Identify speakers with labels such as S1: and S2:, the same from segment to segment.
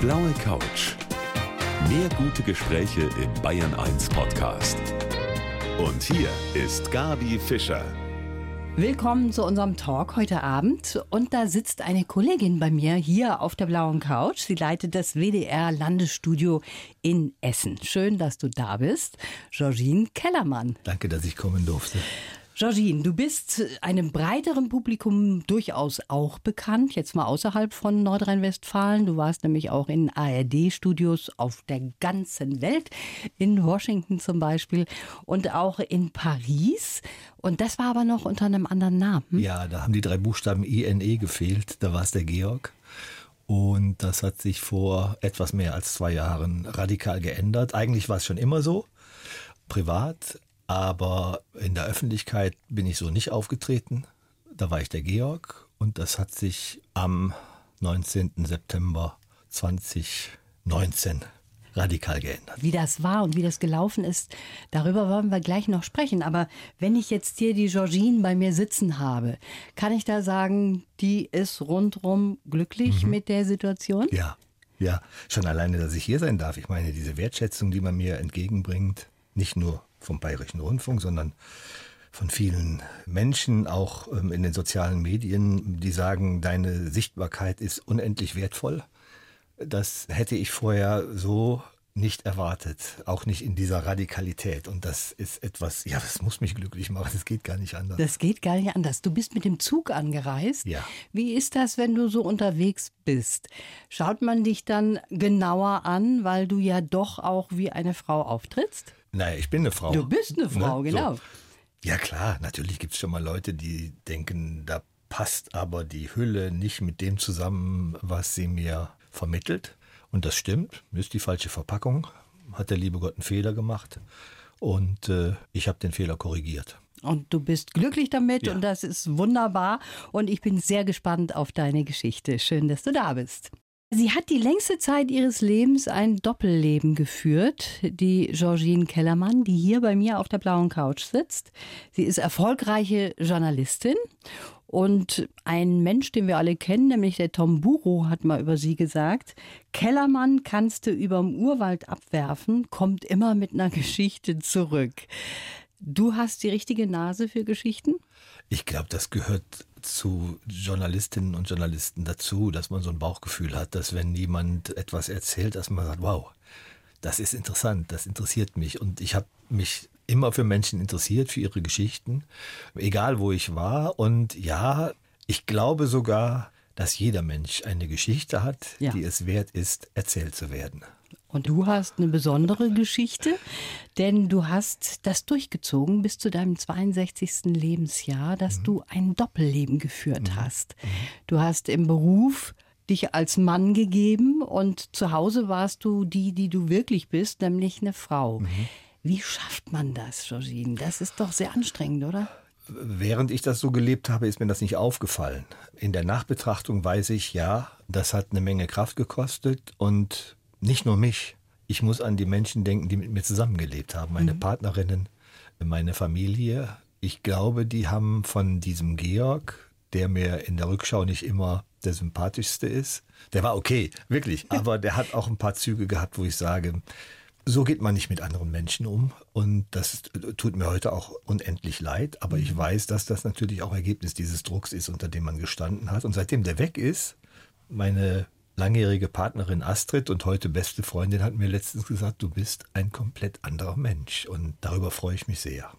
S1: blaue Couch. Mehr gute Gespräche im Bayern 1 Podcast. Und hier ist Gabi Fischer.
S2: Willkommen zu unserem Talk heute Abend. Und da sitzt eine Kollegin bei mir hier auf der blauen Couch. Sie leitet das WDR Landesstudio in Essen. Schön, dass du da bist. Georgine Kellermann.
S3: Danke, dass ich kommen durfte.
S2: Georgine, du bist einem breiteren Publikum durchaus auch bekannt, jetzt mal außerhalb von Nordrhein-Westfalen. Du warst nämlich auch in ARD-Studios auf der ganzen Welt, in Washington zum Beispiel und auch in Paris. Und das war aber noch unter einem anderen Namen.
S3: Ja, da haben die drei Buchstaben INE gefehlt. Da war es der Georg. Und das hat sich vor etwas mehr als zwei Jahren radikal geändert. Eigentlich war es schon immer so, privat, aber in der Öffentlichkeit bin ich so nicht aufgetreten. Da war ich der Georg und das hat sich am 19. September 2019 radikal geändert.
S2: Wie das war und wie das gelaufen ist, darüber wollen wir gleich noch sprechen. Aber wenn ich jetzt hier die Georgine bei mir sitzen habe, kann ich da sagen, die ist rundrum glücklich mhm. mit der Situation?
S3: Ja, ja. Schon alleine, dass ich hier sein darf. Ich meine, diese Wertschätzung, die man mir entgegenbringt, nicht nur vom Bayerischen Rundfunk, sondern von vielen Menschen, auch ähm, in den sozialen Medien, die sagen, deine Sichtbarkeit ist unendlich wertvoll. Das hätte ich vorher so nicht erwartet, auch nicht in dieser Radikalität. Und das ist etwas, ja, das muss mich glücklich machen. Das geht gar nicht anders.
S2: Das geht gar nicht anders. Du bist mit dem Zug angereist.
S3: Ja.
S2: Wie ist das, wenn du so unterwegs bist? Schaut man dich dann genauer an, weil du ja doch auch wie eine Frau auftrittst?
S3: Naja, ich bin eine Frau.
S2: Du bist eine Frau, ne? genau. So.
S3: Ja klar, natürlich gibt es schon mal Leute, die denken, da passt aber die Hülle nicht mit dem zusammen, was sie mir vermittelt. Und das stimmt, ist die falsche Verpackung. Hat der liebe Gott einen Fehler gemacht. Und äh, ich habe den Fehler korrigiert.
S2: Und du bist glücklich damit ja. und das ist wunderbar. Und ich bin sehr gespannt auf deine Geschichte. Schön, dass du da bist. Sie hat die längste Zeit ihres Lebens ein Doppelleben geführt, die Georgine Kellermann, die hier bei mir auf der blauen Couch sitzt. Sie ist erfolgreiche Journalistin und ein Mensch, den wir alle kennen, nämlich der Tom Buro, hat mal über sie gesagt, Kellermann kannst du überm Urwald abwerfen, kommt immer mit einer Geschichte zurück. Du hast die richtige Nase für Geschichten?
S3: Ich glaube, das gehört zu Journalistinnen und Journalisten dazu, dass man so ein Bauchgefühl hat, dass wenn jemand etwas erzählt, dass man sagt, wow, das ist interessant, das interessiert mich. Und ich habe mich immer für Menschen interessiert, für ihre Geschichten, egal wo ich war. Und ja, ich glaube sogar, dass jeder Mensch eine Geschichte hat, ja. die es wert ist, erzählt zu werden.
S2: Und du hast eine besondere Geschichte, denn du hast das durchgezogen bis zu deinem 62. Lebensjahr, dass mhm. du ein Doppelleben geführt mhm. hast. Mhm. Du hast im Beruf dich als Mann gegeben und zu Hause warst du die, die du wirklich bist, nämlich eine Frau. Mhm. Wie schafft man das, Georgine? Das ist doch sehr anstrengend, oder?
S3: Während ich das so gelebt habe, ist mir das nicht aufgefallen. In der Nachbetrachtung weiß ich, ja, das hat eine Menge Kraft gekostet und nicht nur mich. Ich muss an die Menschen denken, die mit mir zusammengelebt haben, meine mhm. Partnerinnen, meine Familie. Ich glaube, die haben von diesem Georg, der mir in der Rückschau nicht immer der sympathischste ist, der war okay, wirklich, aber der hat auch ein paar Züge gehabt, wo ich sage, so geht man nicht mit anderen Menschen um. Und das tut mir heute auch unendlich leid. Aber ich mhm. weiß, dass das natürlich auch Ergebnis dieses Drucks ist, unter dem man gestanden hat. Und seitdem der weg ist, meine langjährige Partnerin Astrid und heute beste Freundin hat mir letztens gesagt, du bist ein komplett anderer Mensch und darüber freue ich mich sehr.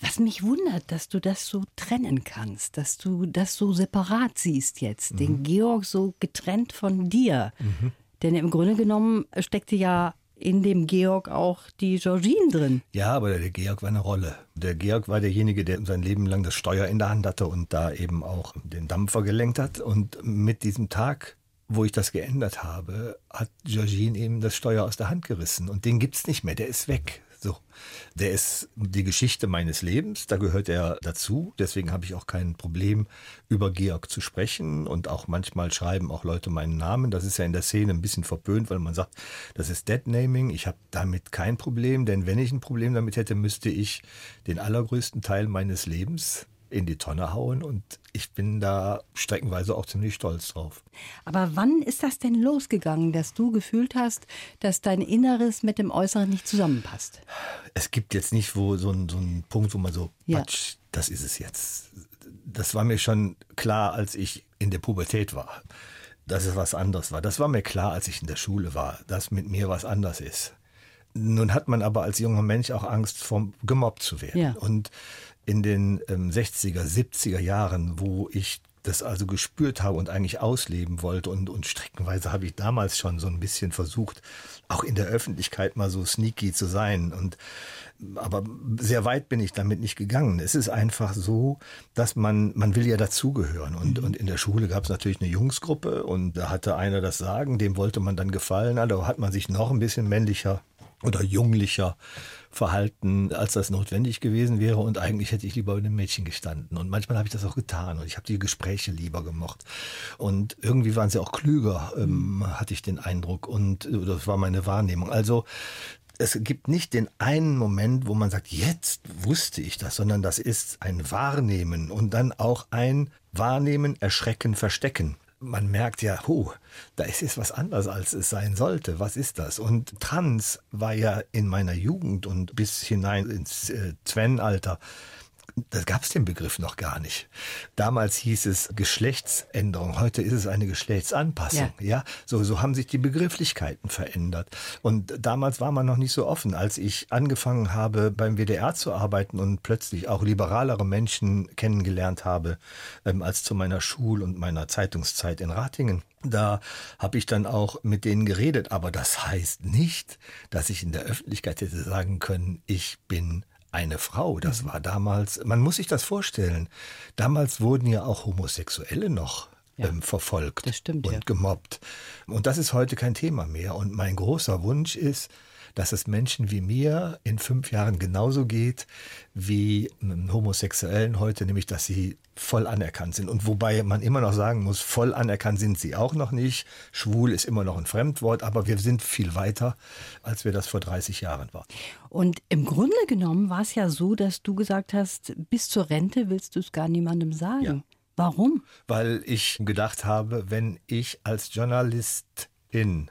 S2: Was mich wundert, dass du das so trennen kannst, dass du das so separat siehst jetzt, mhm. den Georg so getrennt von dir. Mhm. Denn im Grunde genommen steckte ja in dem Georg auch die Georgine drin.
S3: Ja, aber der Georg war eine Rolle. Der Georg war derjenige, der sein Leben lang das Steuer in der Hand hatte und da eben auch den Dampfer gelenkt hat. Und mit diesem Tag, wo ich das geändert habe, hat Georgine eben das Steuer aus der Hand gerissen. Und den gibt's nicht mehr, der ist weg. So, der ist die Geschichte meines Lebens, da gehört er dazu. Deswegen habe ich auch kein Problem, über Georg zu sprechen. Und auch manchmal schreiben auch Leute meinen Namen. Das ist ja in der Szene ein bisschen verpönt, weil man sagt, das ist Deadnaming. Ich habe damit kein Problem, denn wenn ich ein Problem damit hätte, müsste ich den allergrößten Teil meines Lebens in die Tonne hauen und ich bin da streckenweise auch ziemlich stolz drauf.
S2: Aber wann ist das denn losgegangen, dass du gefühlt hast, dass dein Inneres mit dem Äußeren nicht zusammenpasst?
S3: Es gibt jetzt nicht wo so einen so Punkt, wo man so, ja. Patsch, das ist es jetzt. Das war mir schon klar, als ich in der Pubertät war, dass es was anderes war. Das war mir klar, als ich in der Schule war, dass mit mir was anders ist. Nun hat man aber als junger Mensch auch Angst, vom gemobbt zu werden. Ja. Und in den ähm, 60er, 70er Jahren, wo ich das also gespürt habe und eigentlich ausleben wollte und, und streckenweise habe ich damals schon so ein bisschen versucht, auch in der Öffentlichkeit mal so sneaky zu sein und aber sehr weit bin ich damit nicht gegangen. Es ist einfach so, dass man, man will ja dazugehören. Und, mhm. und in der Schule gab es natürlich eine Jungsgruppe und da hatte einer das Sagen, dem wollte man dann gefallen. Also hat man sich noch ein bisschen männlicher oder junglicher verhalten, als das notwendig gewesen wäre. Und eigentlich hätte ich lieber bei dem Mädchen gestanden. Und manchmal habe ich das auch getan. Und ich habe die Gespräche lieber gemocht. Und irgendwie waren sie auch klüger, ähm, hatte ich den Eindruck. Und äh, das war meine Wahrnehmung. Also es gibt nicht den einen Moment, wo man sagt, jetzt wusste ich das, sondern das ist ein Wahrnehmen und dann auch ein Wahrnehmen, Erschrecken, Verstecken man merkt ja, huh, da ist jetzt was anderes, als es sein sollte. Was ist das? Und Trans war ja in meiner Jugend und bis hinein ins äh, Sven-Alter da gab es den Begriff noch gar nicht. Damals hieß es Geschlechtsänderung, heute ist es eine Geschlechtsanpassung. Ja, ja? So, so haben sich die Begrifflichkeiten verändert. Und damals war man noch nicht so offen. Als ich angefangen habe, beim WDR zu arbeiten und plötzlich auch liberalere Menschen kennengelernt habe, ähm, als zu meiner Schul- und meiner Zeitungszeit in Ratingen. Da habe ich dann auch mit denen geredet, aber das heißt nicht, dass ich in der Öffentlichkeit hätte sagen können, ich bin eine Frau. Das mhm. war damals, man muss sich das vorstellen. Damals wurden ja auch Homosexuelle noch ja, ähm, verfolgt
S2: stimmt,
S3: und
S2: ja.
S3: gemobbt. Und das ist heute kein Thema mehr. Und mein großer Wunsch ist, dass es Menschen wie mir in fünf Jahren genauso geht wie Homosexuellen heute, nämlich dass sie voll anerkannt sind. Und wobei man immer noch sagen muss, voll anerkannt sind sie auch noch nicht. Schwul ist immer noch ein Fremdwort, aber wir sind viel weiter, als wir das vor 30 Jahren waren.
S2: Und im Grunde genommen war es ja so, dass du gesagt hast, bis zur Rente willst du es gar niemandem sagen. Ja. Warum?
S3: Weil ich gedacht habe, wenn ich als Journalistin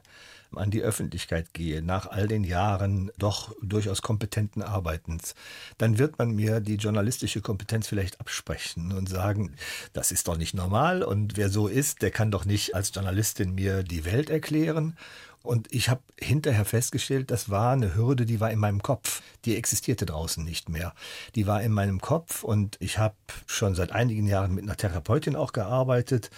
S3: an die Öffentlichkeit gehe, nach all den Jahren doch durchaus kompetenten Arbeitens, dann wird man mir die journalistische Kompetenz vielleicht absprechen und sagen, das ist doch nicht normal und wer so ist, der kann doch nicht als Journalistin mir die Welt erklären und ich habe hinterher festgestellt, das war eine Hürde, die war in meinem Kopf. Die existierte draußen nicht mehr. Die war in meinem Kopf und ich habe schon seit einigen Jahren mit einer Therapeutin auch gearbeitet,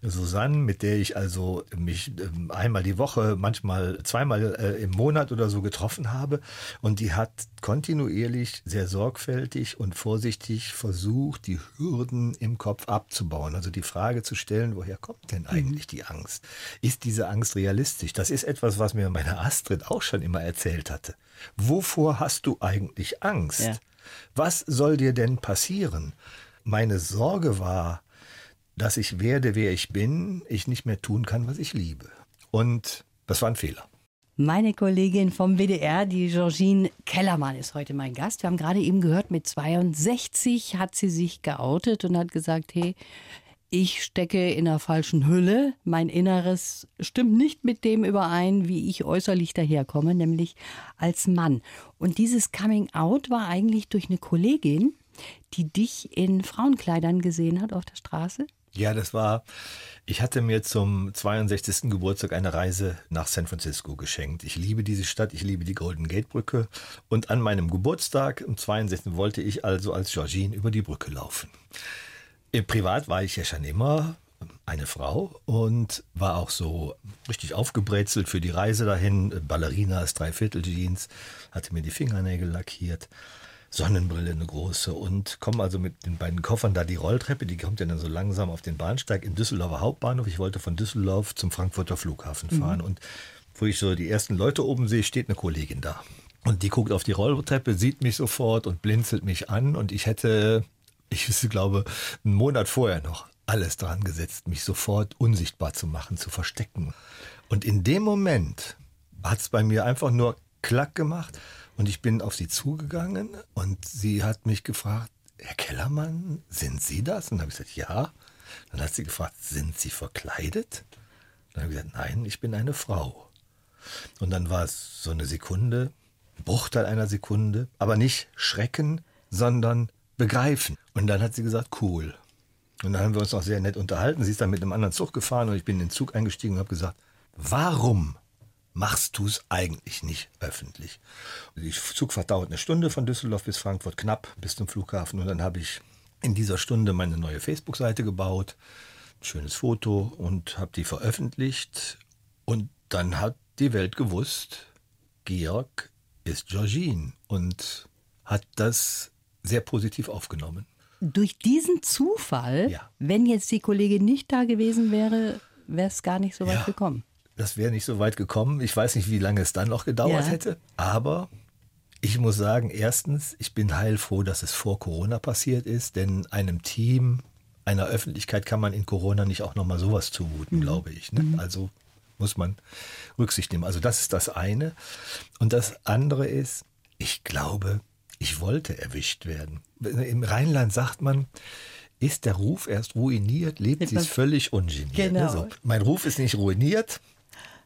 S3: Susanne, mit der ich also mich ähm, einmal die Woche, manchmal zweimal äh, im Monat oder so getroffen habe. Und die hat kontinuierlich, sehr sorgfältig und vorsichtig versucht, die Hürden im Kopf abzubauen. Also die Frage zu stellen, woher kommt denn eigentlich die Angst? Ist diese Angst realistisch? Das ist etwas, was mir meine Astrid auch schon immer erzählt hatte. Wovor hast du eigentlich Angst? Ja. Was soll dir denn passieren? Meine Sorge war, dass ich werde, wer ich bin, ich nicht mehr tun kann, was ich liebe. Und das war ein Fehler.
S2: Meine Kollegin vom WDR, die Georgine Kellermann, ist heute mein Gast. Wir haben gerade eben gehört, mit 62 hat sie sich geoutet und hat gesagt, hey, ich stecke in einer falschen Hülle. Mein Inneres stimmt nicht mit dem überein, wie ich äußerlich daherkomme, nämlich als Mann. Und dieses Coming Out war eigentlich durch eine Kollegin, die dich in Frauenkleidern gesehen hat auf der Straße.
S3: Ja, das war, ich hatte mir zum 62. Geburtstag eine Reise nach San Francisco geschenkt. Ich liebe diese Stadt, ich liebe die Golden Gate Brücke. Und an meinem Geburtstag, am 62. wollte ich also als Georgine über die Brücke laufen. Privat war ich ja schon immer eine Frau und war auch so richtig aufgebrezelt für die Reise dahin. Ballerinas, Dreiviertel-Jeans, hatte mir die Fingernägel lackiert, Sonnenbrille eine große und komme also mit den beiden Koffern da die Rolltreppe, die kommt ja dann so langsam auf den Bahnsteig in Düsseldorfer Hauptbahnhof. Ich wollte von Düsseldorf zum Frankfurter Flughafen mhm. fahren mhm. und wo ich so die ersten Leute oben sehe, steht eine Kollegin da. Und die guckt auf die Rolltreppe, sieht mich sofort und blinzelt mich an und ich hätte ich glaube, einen Monat vorher noch alles dran gesetzt, mich sofort unsichtbar zu machen, zu verstecken. Und in dem Moment hat es bei mir einfach nur Klack gemacht und ich bin auf sie zugegangen und sie hat mich gefragt, Herr Kellermann, sind Sie das? Und dann habe ich gesagt, ja. Dann hat sie gefragt, sind Sie verkleidet? Dann habe ich gesagt, nein, ich bin eine Frau. Und dann war es so eine Sekunde, Bruchteil einer Sekunde, aber nicht Schrecken, sondern Begreifen. Und dann hat sie gesagt, cool. Und dann haben wir uns noch sehr nett unterhalten. Sie ist dann mit einem anderen Zug gefahren und ich bin in den Zug eingestiegen und habe gesagt, warum machst du es eigentlich nicht öffentlich? Die Zugfahrt dauert eine Stunde von Düsseldorf bis Frankfurt, knapp bis zum Flughafen. Und dann habe ich in dieser Stunde meine neue Facebook-Seite gebaut, ein schönes Foto und habe die veröffentlicht. Und dann hat die Welt gewusst, Georg ist Georgine und hat das sehr positiv aufgenommen.
S2: Durch diesen Zufall,
S3: Ja.
S2: wenn jetzt die Kollegin nicht da gewesen wäre, wäre es gar nicht so weit
S3: Ja.
S2: gekommen.
S3: Das wäre nicht so weit gekommen. Ich weiß nicht, wie lange es dann noch gedauert
S2: Ja.
S3: hätte. Aber ich muss sagen, erstens, ich bin heilfroh, dass es vor Corona passiert ist, denn einem Team, einer Öffentlichkeit kann man in Corona nicht auch nochmal sowas zumuten, glaube ich. Ne? Also muss man Rücksicht nehmen. Also das ist das eine. Und das andere ist, ich glaube, ich wollte erwischt werden. Im Rheinland sagt man, ist der Ruf erst ruiniert, lebt sie es völlig ungeniert.
S2: Genau.
S3: Ne? So. Mein Ruf ist nicht ruiniert,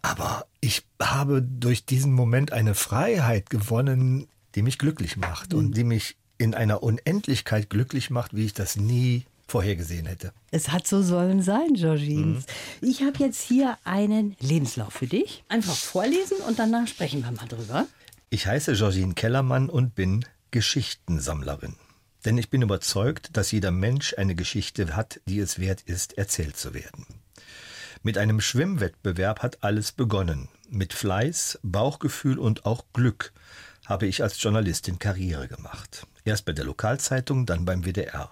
S3: aber ich habe durch diesen Moment eine Freiheit gewonnen, die mich glücklich macht und die mich in einer Unendlichkeit glücklich macht, wie ich das nie vorhergesehen hätte.
S2: Es hat so sollen sein, Georgines.
S3: Mhm.
S2: Ich habe jetzt hier einen Lebenslauf für dich. Einfach vorlesen und danach sprechen wir mal drüber.
S3: Ich heiße Georgine Kellermann und bin Geschichtensammlerin. Denn ich bin überzeugt, dass jeder Mensch eine Geschichte hat, die es wert ist, erzählt zu werden. Mit einem Schwimmwettbewerb hat alles begonnen. Mit Fleiß, Bauchgefühl und auch Glück habe ich als Journalistin Karriere gemacht. Erst bei der Lokalzeitung, dann beim WDR.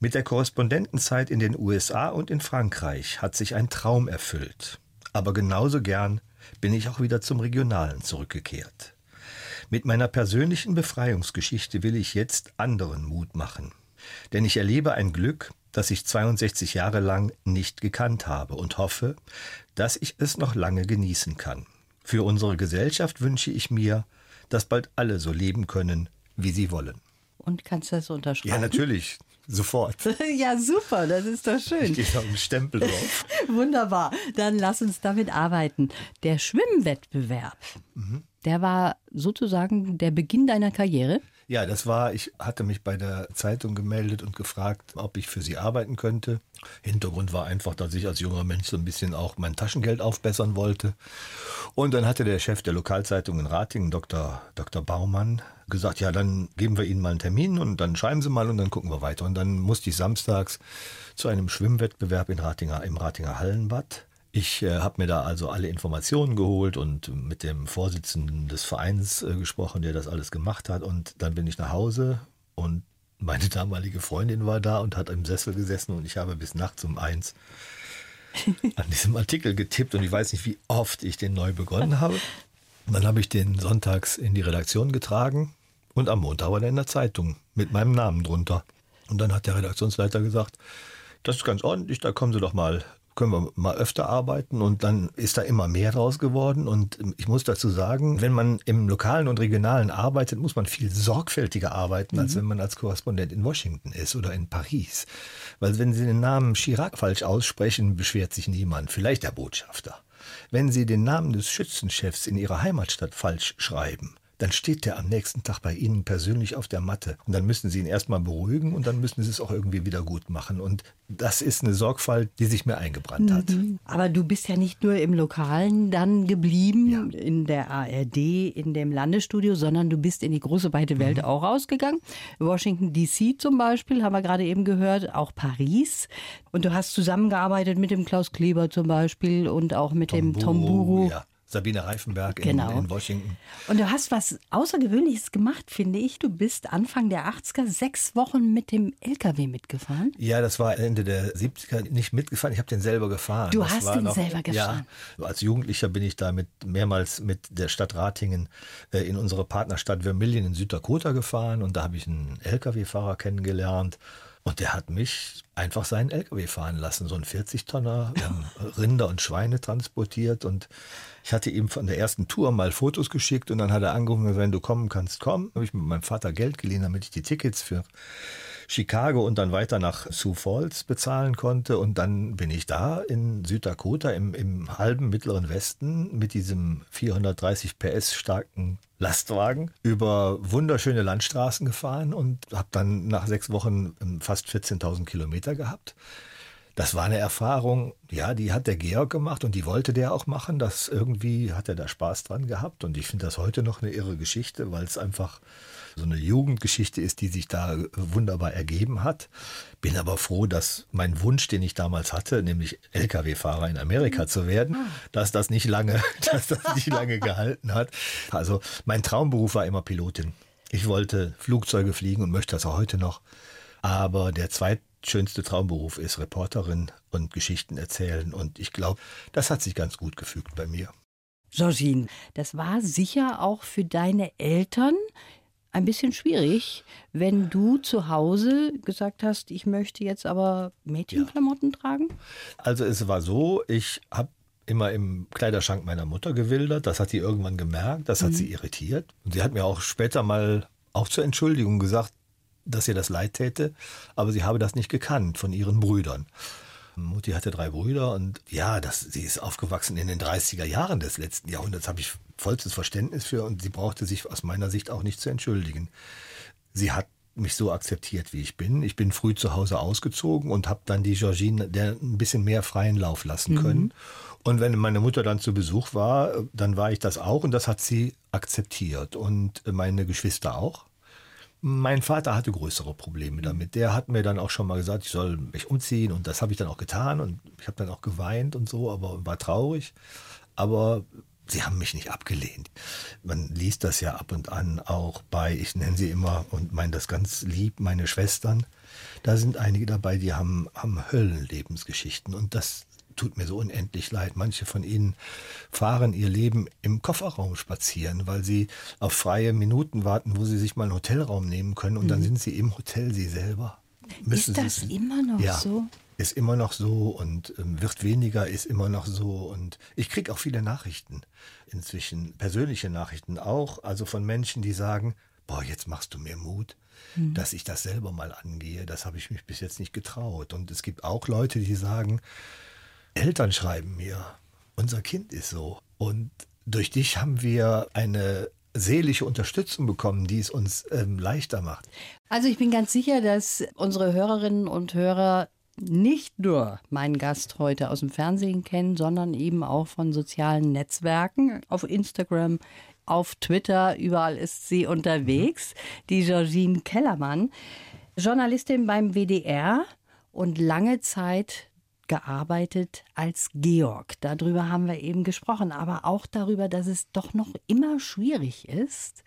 S3: Mit der Korrespondentenzeit in den USA und in Frankreich hat sich ein Traum erfüllt. Aber genauso gern bin ich auch wieder zum Regionalen zurückgekehrt. Mit meiner persönlichen Befreiungsgeschichte will ich jetzt anderen Mut machen. Denn ich erlebe ein Glück, das ich 62 Jahre lang nicht gekannt habe und hoffe, dass ich es noch lange genießen kann. Für unsere Gesellschaft wünsche ich mir, dass bald alle so leben können, wie sie wollen.
S2: Und kannst du das unterschreiben?
S3: Ja, natürlich. Sofort.
S2: Ja, super, das ist doch schön.
S3: Geht noch ein Stempel drauf.
S2: Wunderbar. Dann lass uns damit arbeiten. Der Schwimmwettbewerb,
S3: Mhm.
S2: der war sozusagen der Beginn deiner Karriere.
S3: Ja, das war, ich hatte mich bei der Zeitung gemeldet und gefragt, ob ich für sie arbeiten könnte. Hintergrund war einfach, dass ich als junger Mensch so ein bisschen auch mein Taschengeld aufbessern wollte. Und dann hatte der Chef der Lokalzeitung in Ratingen, Dr. Dr. Baumann, gesagt, ja, dann geben wir Ihnen mal einen Termin und dann schreiben Sie mal und dann gucken wir weiter. Und dann musste ich samstags zu einem Schwimmwettbewerb in Ratinger, im Ratinger Hallenbad. Ich äh, habe mir da also alle Informationen geholt und mit dem Vorsitzenden des Vereins äh, gesprochen, der das alles gemacht hat. Und dann bin ich nach Hause und meine damalige Freundin war da und hat im Sessel gesessen und ich habe bis nachts um eins an diesem Artikel getippt und ich weiß nicht, wie oft ich den neu begonnen habe. Und dann habe ich den sonntags in die Redaktion getragen und am Montag war er in der Zeitung mit meinem Namen drunter. Und dann hat der Redaktionsleiter gesagt, das ist ganz ordentlich, da kommen Sie doch mal, können wir mal öfter arbeiten. Und dann ist da immer mehr draus geworden. Und ich muss dazu sagen, wenn man im Lokalen und Regionalen arbeitet, muss man viel sorgfältiger arbeiten, als wenn man als Korrespondent in Washington ist oder in Paris. Weil wenn Sie den Namen Chirac falsch aussprechen, beschwert sich niemand, vielleicht der Botschafter. Wenn Sie den Namen des Schützenchefs in Ihrer Heimatstadt falsch schreiben, dann steht der am nächsten Tag bei Ihnen persönlich auf der Matte. Und dann müssen Sie ihn erstmal beruhigen und dann müssen Sie es auch irgendwie wieder gut machen. Und das ist eine Sorgfalt, die sich mir eingebrannt hat.
S2: Aber du bist ja nicht nur im Lokalen dann geblieben,
S3: Ja.
S2: in der ARD, in dem Landesstudio, sondern du bist in die große weite Welt
S3: Mhm.
S2: auch rausgegangen. Washington DC zum Beispiel, haben wir gerade eben gehört, auch Paris. Und du hast zusammengearbeitet mit dem Klaus Kleber zum Beispiel und auch mit dem Tomburu.
S3: Ja. Sabine Reifenberg
S2: Genau.
S3: in, in Washington.
S2: Und du hast was Außergewöhnliches gemacht, finde ich. Du bist Anfang der 80er sechs Wochen mit dem LKW mitgefahren.
S3: Ja, das war Ende der 70er nicht mitgefahren, ich habe den selber gefahren.
S2: Du
S3: das
S2: hast den selber gefahren.
S3: Ja, als Jugendlicher bin ich da mit, mehrmals mit der Stadt Ratingen äh, in unsere Partnerstadt Vermillion in Süddakota gefahren und da habe ich einen LKW-Fahrer kennengelernt. Und der hat mich einfach seinen LKW fahren lassen, so ein 40-Tonner, wir haben Rinder und Schweine transportiert und ich hatte ihm von der ersten Tour mal Fotos geschickt und dann hat er angerufen, wenn du kommen kannst, komm. Habe ich mit meinem Vater Geld geliehen, damit ich die Tickets für Chicago und dann weiter nach Sioux Falls bezahlen konnte. Und dann bin ich da in Süddakota im, im halben mittleren Westen mit diesem 430 PS starken Lastwagen über wunderschöne Landstraßen gefahren und habe dann nach sechs Wochen ähm, fast 14.000 Kilometer gehabt. Das war eine Erfahrung, ja, die hat der Georg gemacht und die wollte der auch machen. Das irgendwie hat er da Spaß dran gehabt und ich finde das heute noch eine irre Geschichte, weil es einfach so eine Jugendgeschichte ist, die sich da wunderbar ergeben hat. Bin aber froh, dass mein Wunsch, den ich damals hatte, nämlich Lkw-Fahrer in Amerika zu werden, dass das nicht lange, dass das nicht lange gehalten hat. Also mein Traumberuf war immer Pilotin. Ich wollte Flugzeuge fliegen und möchte das auch heute noch. Aber der zweite schönste Traumberuf ist Reporterin und Geschichten erzählen. Und ich glaube, das hat sich ganz gut gefügt bei mir.
S2: Georgine, das war sicher auch für deine Eltern ein bisschen schwierig, wenn du zu Hause gesagt hast, ich möchte jetzt aber Mädchenklamotten ja. tragen?
S3: Also es war so, ich habe immer im Kleiderschrank meiner Mutter gewildert. Das hat sie irgendwann gemerkt, das hat mhm. sie irritiert. Und sie hat mir auch später mal auch zur Entschuldigung gesagt, dass ihr das leid täte, aber sie habe das nicht gekannt von ihren Brüdern. Mutti hatte drei Brüder und ja, das, sie ist aufgewachsen in den 30er Jahren des letzten Jahrhunderts, habe ich vollstes Verständnis für und sie brauchte sich aus meiner Sicht auch nicht zu entschuldigen. Sie hat mich so akzeptiert, wie ich bin. Ich bin früh zu Hause ausgezogen und habe dann die Georgine der ein bisschen mehr freien Lauf lassen können. Mhm. Und wenn meine Mutter dann zu Besuch war, dann war ich das auch und das hat sie akzeptiert und meine Geschwister auch. Mein Vater hatte größere Probleme damit. Der hat mir dann auch schon mal gesagt, ich soll mich umziehen und das habe ich dann auch getan und ich habe dann auch geweint und so, aber war traurig. Aber sie haben mich nicht abgelehnt. Man liest das ja ab und an auch bei, ich nenne sie immer und meine das ganz lieb, meine Schwestern. Da sind einige dabei, die haben, haben Höllenlebensgeschichten und das tut mir so unendlich leid. Manche von ihnen fahren ihr Leben im Kofferraum spazieren, weil sie auf freie Minuten warten, wo sie sich mal einen Hotelraum nehmen können und mhm. dann sind sie im Hotel sie selber.
S2: Müssen ist das immer noch ja, so?
S3: Ist immer noch so und ähm, wird weniger, ist immer noch so. Und ich kriege auch viele Nachrichten inzwischen, persönliche Nachrichten auch, also von Menschen, die sagen, boah, jetzt machst du mir Mut, mhm. dass ich das selber mal angehe. Das habe ich mich bis jetzt nicht getraut. Und es gibt auch Leute, die sagen, Eltern schreiben mir, unser Kind ist so. Und durch dich haben wir eine seelische Unterstützung bekommen, die es uns ähm, leichter macht.
S2: Also ich bin ganz sicher, dass unsere Hörerinnen und Hörer nicht nur meinen Gast heute aus dem Fernsehen kennen, sondern eben auch von sozialen Netzwerken auf Instagram, auf Twitter, überall ist sie unterwegs, die Georgine Kellermann, Journalistin beim WDR und lange Zeit gearbeitet als Georg. Darüber haben wir eben gesprochen, aber auch darüber, dass es doch noch immer schwierig ist,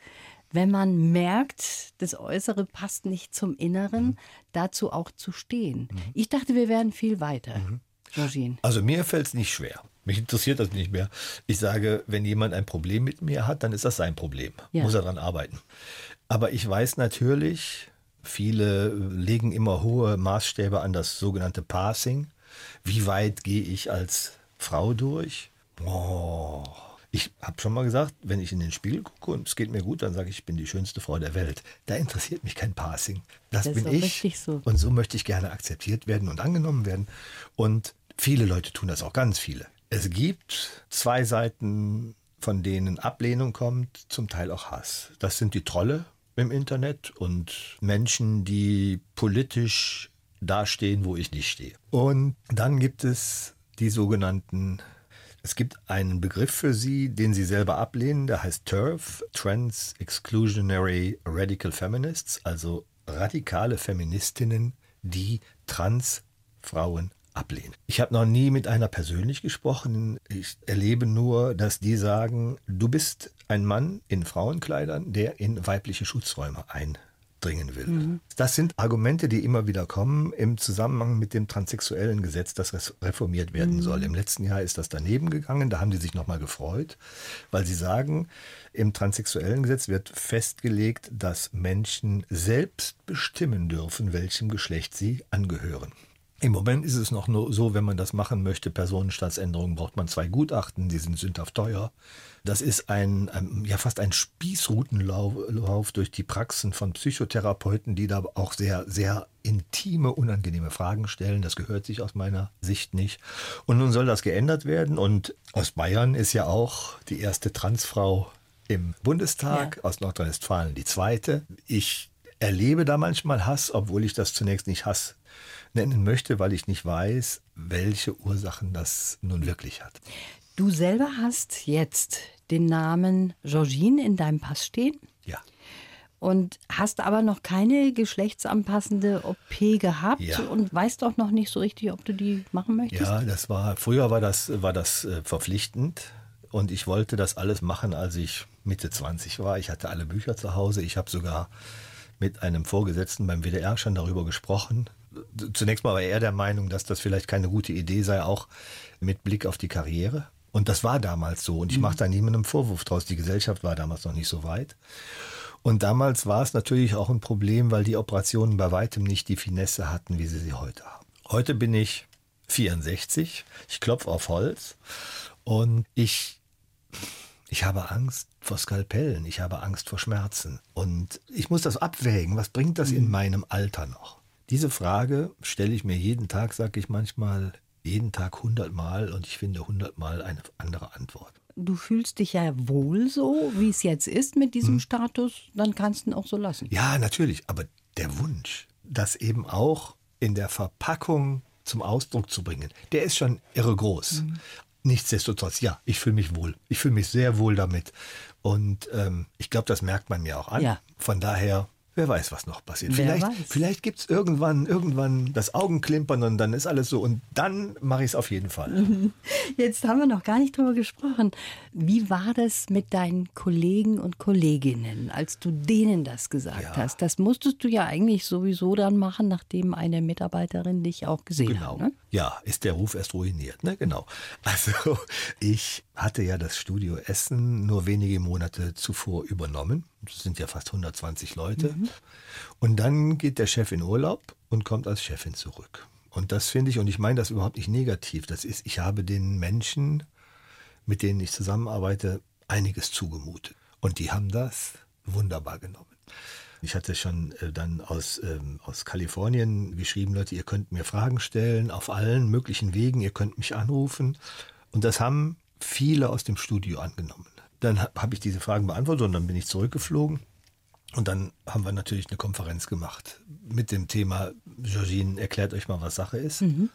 S2: wenn man merkt, das Äußere passt nicht zum Inneren, mhm. dazu auch zu stehen. Mhm. Ich dachte, wir wären viel weiter. Mhm. Georgine.
S3: Also mir fällt es nicht schwer. Mich interessiert das nicht mehr. Ich sage, wenn jemand ein Problem mit mir hat, dann ist das sein Problem. Ja. Muss er daran arbeiten. Aber ich weiß natürlich, viele legen immer hohe Maßstäbe an das sogenannte Passing. Wie weit gehe ich als Frau durch? Boah. Ich habe schon mal gesagt, wenn ich in den Spiegel gucke und es geht mir gut, dann sage ich, ich bin die schönste Frau der Welt. Da interessiert mich kein Passing. Das, das bin ich. So. Und so möchte ich gerne akzeptiert werden und angenommen werden. Und viele Leute tun das auch, ganz viele. Es gibt zwei Seiten, von denen Ablehnung kommt, zum Teil auch Hass. Das sind die Trolle im Internet und Menschen, die politisch da stehen, wo ich nicht stehe. Und dann gibt es die sogenannten, es gibt einen Begriff für sie, den sie selber ablehnen, der heißt TERF, Trans Exclusionary Radical Feminists, also radikale Feministinnen, die Transfrauen ablehnen. Ich habe noch nie mit einer persönlich gesprochen. Ich erlebe nur, dass die sagen, du bist ein Mann in Frauenkleidern, der in weibliche Schutzräume ein dringen will. Mhm. Das sind Argumente, die immer wieder kommen im Zusammenhang mit dem transsexuellen Gesetz, das reformiert werden mhm. soll. Im letzten Jahr ist das daneben gegangen, da haben die sich nochmal gefreut, weil sie sagen, im transsexuellen Gesetz wird festgelegt, dass Menschen selbst bestimmen dürfen, welchem Geschlecht sie angehören. Im Moment ist es noch nur so, wenn man das machen möchte, Personenstandsänderungen, braucht man zwei Gutachten, die sind sündhaft teuer. Das ist ein, ein, ja fast ein Spießrutenlauf durch die Praxen von Psychotherapeuten, die da auch sehr, sehr intime, unangenehme Fragen stellen. Das gehört sich aus meiner Sicht nicht. Und nun soll das geändert werden. Und aus Bayern ist ja auch die erste Transfrau im Bundestag, ja. aus Nordrhein-Westfalen die zweite. Ich erlebe da manchmal Hass, obwohl ich das zunächst nicht Hass nennen möchte, weil ich nicht weiß, welche Ursachen das nun wirklich hat.
S2: Du selber hast jetzt den Namen Georgine in deinem Pass stehen?
S3: Ja.
S2: Und hast aber noch keine geschlechtsanpassende OP gehabt
S3: ja.
S2: und weißt auch noch nicht so richtig, ob du die machen möchtest?
S3: Ja, das war, früher war das, war das äh, verpflichtend und ich wollte das alles machen, als ich Mitte 20 war. Ich hatte alle Bücher zu Hause. Ich habe sogar mit einem Vorgesetzten beim WDR schon darüber gesprochen, zunächst mal war er der Meinung, dass das vielleicht keine gute Idee sei, auch mit Blick auf die Karriere. Und das war damals so. Und ich mhm. mache da niemandem Vorwurf draus. Die Gesellschaft war damals noch nicht so weit. Und damals war es natürlich auch ein Problem, weil die Operationen bei weitem nicht die Finesse hatten, wie sie sie heute haben. Heute bin ich 64, ich klopfe auf Holz und ich, ich habe Angst vor Skalpellen, ich habe Angst vor Schmerzen. Und ich muss das abwägen, was bringt das in mhm. meinem Alter noch? Diese Frage stelle ich mir jeden Tag, sage ich manchmal, jeden Tag hundertmal und ich finde hundertmal eine andere Antwort.
S2: Du fühlst dich ja wohl so, wie es jetzt ist mit diesem hm. Status, dann kannst du ihn auch so lassen.
S3: Ja, natürlich, aber der Wunsch, das eben auch in der Verpackung zum Ausdruck zu bringen, der ist schon irre groß. Mhm. Nichtsdestotrotz, ja, ich fühle mich wohl. Ich fühle mich sehr wohl damit. Und ähm, ich glaube, das merkt man mir auch an. Ja. Von daher Wer weiß, was noch passiert. Wer vielleicht vielleicht gibt es irgendwann, irgendwann das Augenklimpern und dann ist alles so. Und dann mache ich es auf jeden Fall.
S2: Jetzt haben wir noch gar nicht drüber gesprochen. Wie war das mit deinen Kollegen und Kolleginnen, als du denen das gesagt ja. hast? Das musstest du ja eigentlich sowieso dann machen, nachdem eine Mitarbeiterin dich auch gesehen
S3: genau.
S2: hat. Ne?
S3: Ja, ist der Ruf erst ruiniert. Ne? Genau. Also ich hatte ja das Studio Essen nur wenige Monate zuvor übernommen das sind ja fast 120 Leute. Mhm. Und dann geht der Chef in Urlaub und kommt als Chefin zurück. Und das finde ich, und ich meine das überhaupt nicht negativ, das ist, ich habe den Menschen, mit denen ich zusammenarbeite, einiges zugemutet. Und die haben das wunderbar genommen. Ich hatte schon äh, dann aus, ähm, aus Kalifornien geschrieben, Leute, ihr könnt mir Fragen stellen auf allen möglichen Wegen, ihr könnt mich anrufen. Und das haben viele aus dem Studio angenommen. Dann habe ich diese Fragen beantwortet und dann bin ich zurückgeflogen. Und dann haben wir natürlich eine Konferenz gemacht mit dem Thema, Georgine, erklärt euch mal, was Sache ist. Mhm.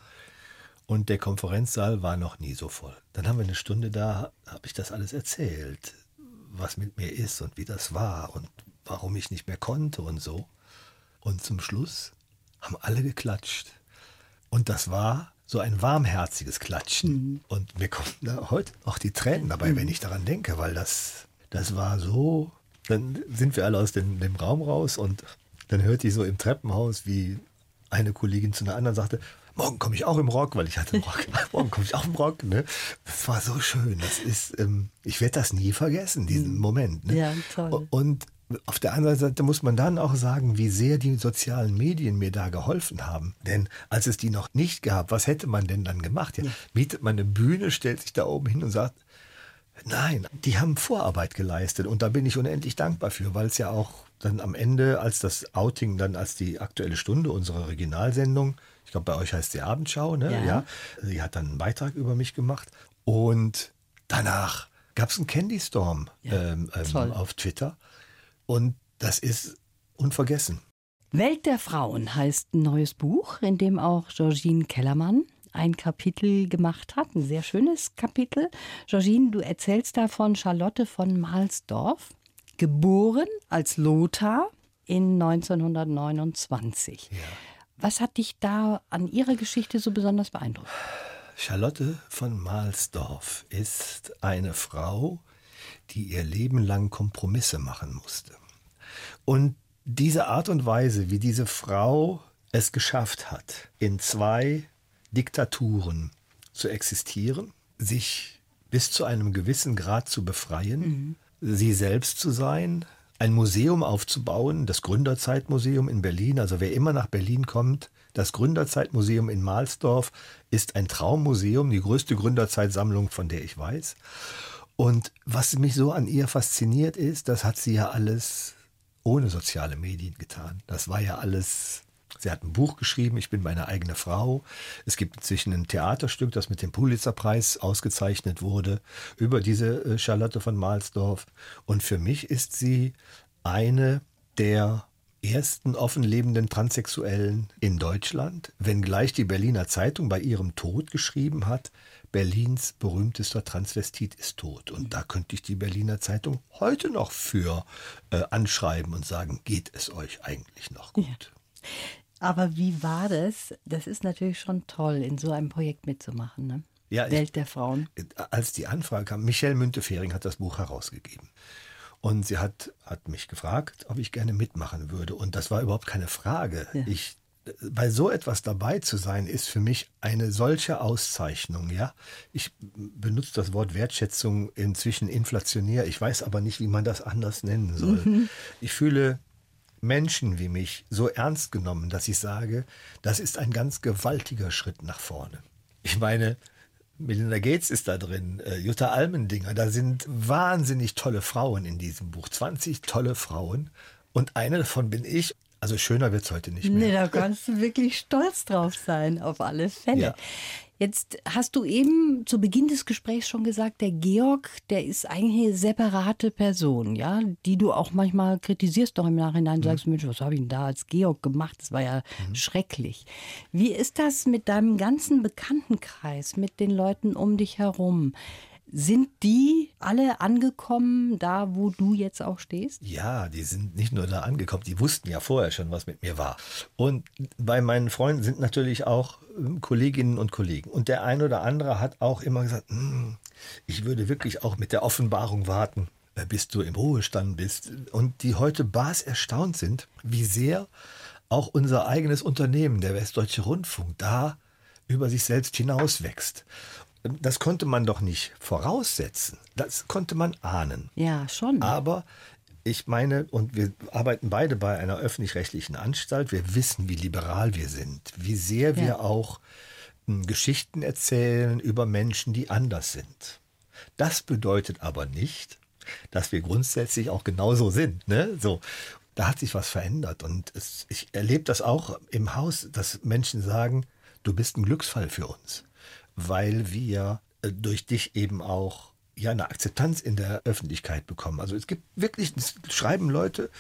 S3: Und der Konferenzsaal war noch nie so voll. Dann haben wir eine Stunde da, habe ich das alles erzählt, was mit mir ist und wie das war und warum ich nicht mehr konnte und so. Und zum Schluss haben alle geklatscht. Und das war so ein warmherziges Klatschen. Mhm. Und mir kommen da heute auch die Tränen dabei, mhm. wenn ich daran denke, weil das, das war so. Dann sind wir alle aus dem, dem Raum raus und dann hörte ich so im Treppenhaus, wie eine Kollegin zu einer anderen sagte, morgen komme ich auch im Rock, weil ich hatte einen Rock. morgen komme ich auch im Rock. Ne? Das war so schön. Das ist, ähm, ich werde das nie vergessen, diesen mhm. Moment. Ne?
S2: Ja, toll.
S3: Und auf der anderen Seite muss man dann auch sagen, wie sehr die sozialen Medien mir da geholfen haben. Denn als es die noch nicht gab, was hätte man denn dann gemacht? Ja, mietet man eine Bühne, stellt sich da oben hin und sagt, nein, die haben Vorarbeit geleistet und da bin ich unendlich dankbar für, weil es ja auch dann am Ende, als das Outing, dann als die aktuelle Stunde unserer Originalsendung, ich glaube bei euch heißt sie Abendschau, ne? Ja. ja. Sie hat dann einen Beitrag über mich gemacht und danach gab es einen Candy Storm ja, ähm, ähm, auf Twitter. Und das ist unvergessen.
S2: Welt der Frauen heißt ein neues Buch, in dem auch Georgine Kellermann ein Kapitel gemacht hat, ein sehr schönes Kapitel. Georgine, du erzählst da von Charlotte von Mahlsdorf, geboren als Lothar in 1929. Ja. Was hat dich da an ihrer Geschichte so besonders beeindruckt?
S3: Charlotte von Mahlsdorf ist eine Frau, die ihr Leben lang Kompromisse machen musste. Und diese Art und Weise, wie diese Frau es geschafft hat, in zwei Diktaturen zu existieren, sich bis zu einem gewissen Grad zu befreien, mhm. sie selbst zu sein, ein Museum aufzubauen, das Gründerzeitmuseum in Berlin. Also wer immer nach Berlin kommt, das Gründerzeitmuseum in Mahlsdorf ist ein Traummuseum, die größte Gründerzeitsammlung, von der ich weiß. Und was mich so an ihr fasziniert ist, das hat sie ja alles ohne soziale Medien getan. Das war ja alles Sie hat ein Buch geschrieben, Ich bin meine eigene Frau. Es gibt inzwischen ein Theaterstück, das mit dem Pulitzerpreis ausgezeichnet wurde, über diese äh, Charlotte von Mahlsdorf. Und für mich ist sie eine der ersten offen lebenden Transsexuellen in Deutschland, wenngleich die Berliner Zeitung bei ihrem Tod geschrieben hat, Berlins berühmtester Transvestit ist tot. Und da könnte ich die Berliner Zeitung heute noch für äh, anschreiben und sagen, geht es euch eigentlich noch gut? Ja.
S2: Aber wie war das? Das ist natürlich schon toll, in so einem Projekt mitzumachen. Ne? Ja, Welt ich, der Frauen.
S3: Als die Anfrage kam, Michelle Müntefering hat das Buch herausgegeben. Und sie hat, hat mich gefragt, ob ich gerne mitmachen würde. Und das war überhaupt keine Frage. Ja. Ich bei so etwas dabei zu sein, ist für mich eine solche Auszeichnung, ja. Ich benutze das Wort Wertschätzung inzwischen inflationär. Ich weiß aber nicht, wie man das anders nennen soll. Mhm. Ich fühle Menschen wie mich so ernst genommen, dass ich sage, das ist ein ganz gewaltiger Schritt nach vorne. Ich meine, Melinda Gates ist da drin, äh, Jutta Almendinger, da sind wahnsinnig tolle Frauen in diesem Buch, 20 tolle Frauen. Und eine davon bin ich. Also schöner wird es heute nicht mehr.
S2: Nee, da kannst du wirklich stolz drauf sein, auf alle Fälle. Ja. Jetzt hast du eben zu Beginn des Gesprächs schon gesagt, der Georg, der ist eigentlich eine separate Person, ja, die du auch manchmal kritisierst, doch im Nachhinein mhm. sagst, Mensch, was habe ich denn da als Georg gemacht? Das war ja mhm. schrecklich. Wie ist das mit deinem ganzen Bekanntenkreis, mit den Leuten um dich herum? Sind die alle angekommen, da wo du jetzt auch stehst?
S3: Ja, die sind nicht nur da angekommen, die wussten ja vorher schon, was mit mir war. Und bei meinen Freunden sind natürlich auch ähm, Kolleginnen und Kollegen. Und der ein oder andere hat auch immer gesagt, hm, ich würde wirklich auch mit der Offenbarung warten, äh, bis du im Ruhestand bist. Und die heute bas erstaunt sind, wie sehr auch unser eigenes Unternehmen, der Westdeutsche Rundfunk, da über sich selbst hinauswächst. Das konnte man doch nicht voraussetzen. Das konnte man ahnen.
S2: Ja, schon.
S3: Aber ich meine, und wir arbeiten beide bei einer öffentlich-rechtlichen Anstalt, wir wissen, wie liberal wir sind, wie sehr wir auch hm, Geschichten erzählen über Menschen, die anders sind. Das bedeutet aber nicht, dass wir grundsätzlich auch genauso sind. Ne? So. Da hat sich was verändert. Und es, ich erlebe das auch im Haus, dass Menschen sagen, du bist ein Glücksfall für uns weil wir äh, durch dich eben auch ja eine Akzeptanz in der Öffentlichkeit bekommen. Also es gibt wirklich, es schreiben Leute,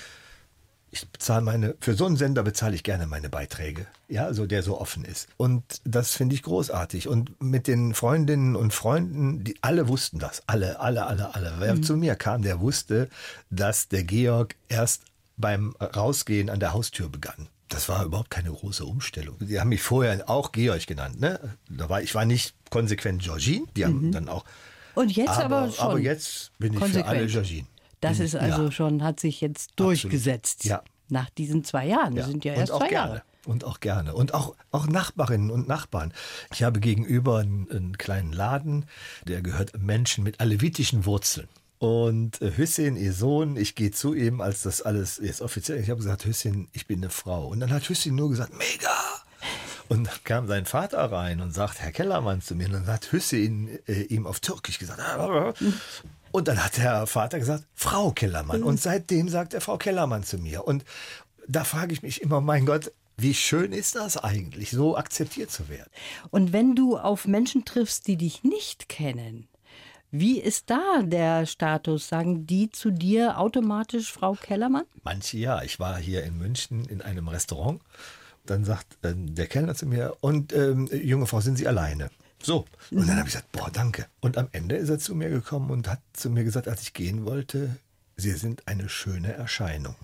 S3: ich bezahle meine, für so einen Sender bezahle ich gerne meine Beiträge. Ja, also der so offen ist. Und das finde ich großartig. Und mit den Freundinnen und Freunden, die alle wussten das. Alle, alle, alle, alle. Wer mhm. zu mir kam, der wusste, dass der Georg erst beim Rausgehen an der Haustür begann. Das war überhaupt keine große Umstellung. Die haben mich vorher auch Georg genannt. Ne? Da war, ich war nicht konsequent Georgine. Die haben mhm. dann auch.
S2: Und jetzt aber, aber
S3: schon. Aber jetzt bin ich konsequent. für alle Georgine.
S2: Das ist also ja. schon, hat sich jetzt durchgesetzt. Ja. Nach diesen zwei Jahren. Das sind ja erst zwei
S3: gerne.
S2: Jahre.
S3: Und auch gerne. Und auch, auch Nachbarinnen und Nachbarn. Ich habe gegenüber einen, einen kleinen Laden, der gehört Menschen mit alevitischen Wurzeln. Und äh, Hüssein, ihr Sohn, ich gehe zu ihm, als das alles jetzt offiziell Ich habe gesagt, Hüssein, ich bin eine Frau. Und dann hat Hüssein nur gesagt, mega. Und dann kam sein Vater rein und sagt, Herr Kellermann zu mir. Und dann hat Hüssein äh, ihm auf Türkisch gesagt. Und dann hat der Vater gesagt, Frau Kellermann. Und seitdem sagt er Frau Kellermann zu mir. Und da frage ich mich immer, mein Gott, wie schön ist das eigentlich, so akzeptiert zu werden?
S2: Und wenn du auf Menschen triffst, die dich nicht kennen, wie ist da der Status? Sagen die zu dir automatisch Frau Kellermann?
S3: Manche ja. Ich war hier in München in einem Restaurant. Dann sagt äh, der Kellner zu mir, und ähm, junge Frau, sind Sie alleine? So. Und dann habe ich gesagt, boah, danke. Und am Ende ist er zu mir gekommen und hat zu mir gesagt, als ich gehen wollte, Sie sind eine schöne Erscheinung.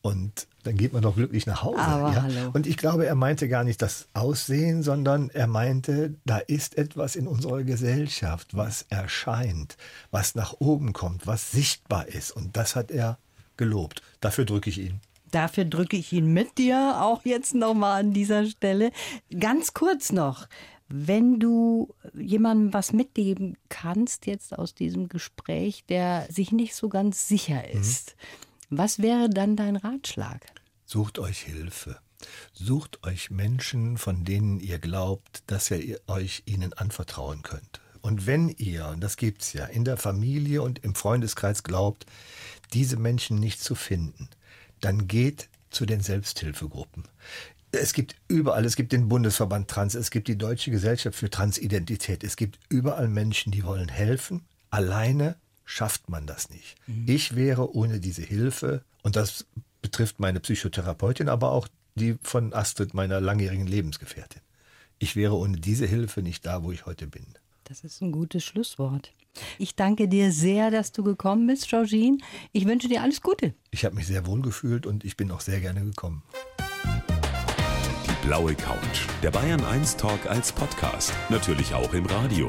S3: Und dann geht man doch glücklich nach Hause. Ja? Und ich glaube, er meinte gar nicht das Aussehen, sondern er meinte, da ist etwas in unserer Gesellschaft, was erscheint, was nach oben kommt, was sichtbar ist. Und das hat er gelobt. Dafür drücke ich ihn.
S2: Dafür drücke ich ihn mit dir auch jetzt nochmal an dieser Stelle. Ganz kurz noch. Wenn du jemandem was mitgeben kannst jetzt aus diesem Gespräch, der sich nicht so ganz sicher mhm. ist, mhm Was wäre dann dein Ratschlag?
S3: Sucht euch Hilfe. Sucht euch Menschen, von denen ihr glaubt, dass ihr euch ihnen anvertrauen könnt. Und wenn ihr, und das gibt's ja, in der Familie und im Freundeskreis glaubt, diese Menschen nicht zu finden, dann geht zu den Selbsthilfegruppen. Es gibt überall, es gibt den Bundesverband Trans, es gibt die Deutsche Gesellschaft für Transidentität, es gibt überall Menschen, die wollen helfen. Alleine schafft man das nicht. Mhm. Ich wäre ohne diese Hilfe, und das betrifft meine Psychotherapeutin, aber auch die von Astrid, meiner langjährigen Lebensgefährtin. Ich wäre ohne diese Hilfe nicht da, wo ich heute bin.
S2: Das ist ein gutes Schlusswort. Ich danke dir sehr, dass du gekommen bist, Georgine. Ich wünsche dir alles Gute.
S3: Ich habe mich sehr wohl gefühlt und ich bin auch sehr gerne gekommen.
S1: Die blaue Couch. Der Bayern 1 Talk als Podcast. Natürlich auch im Radio.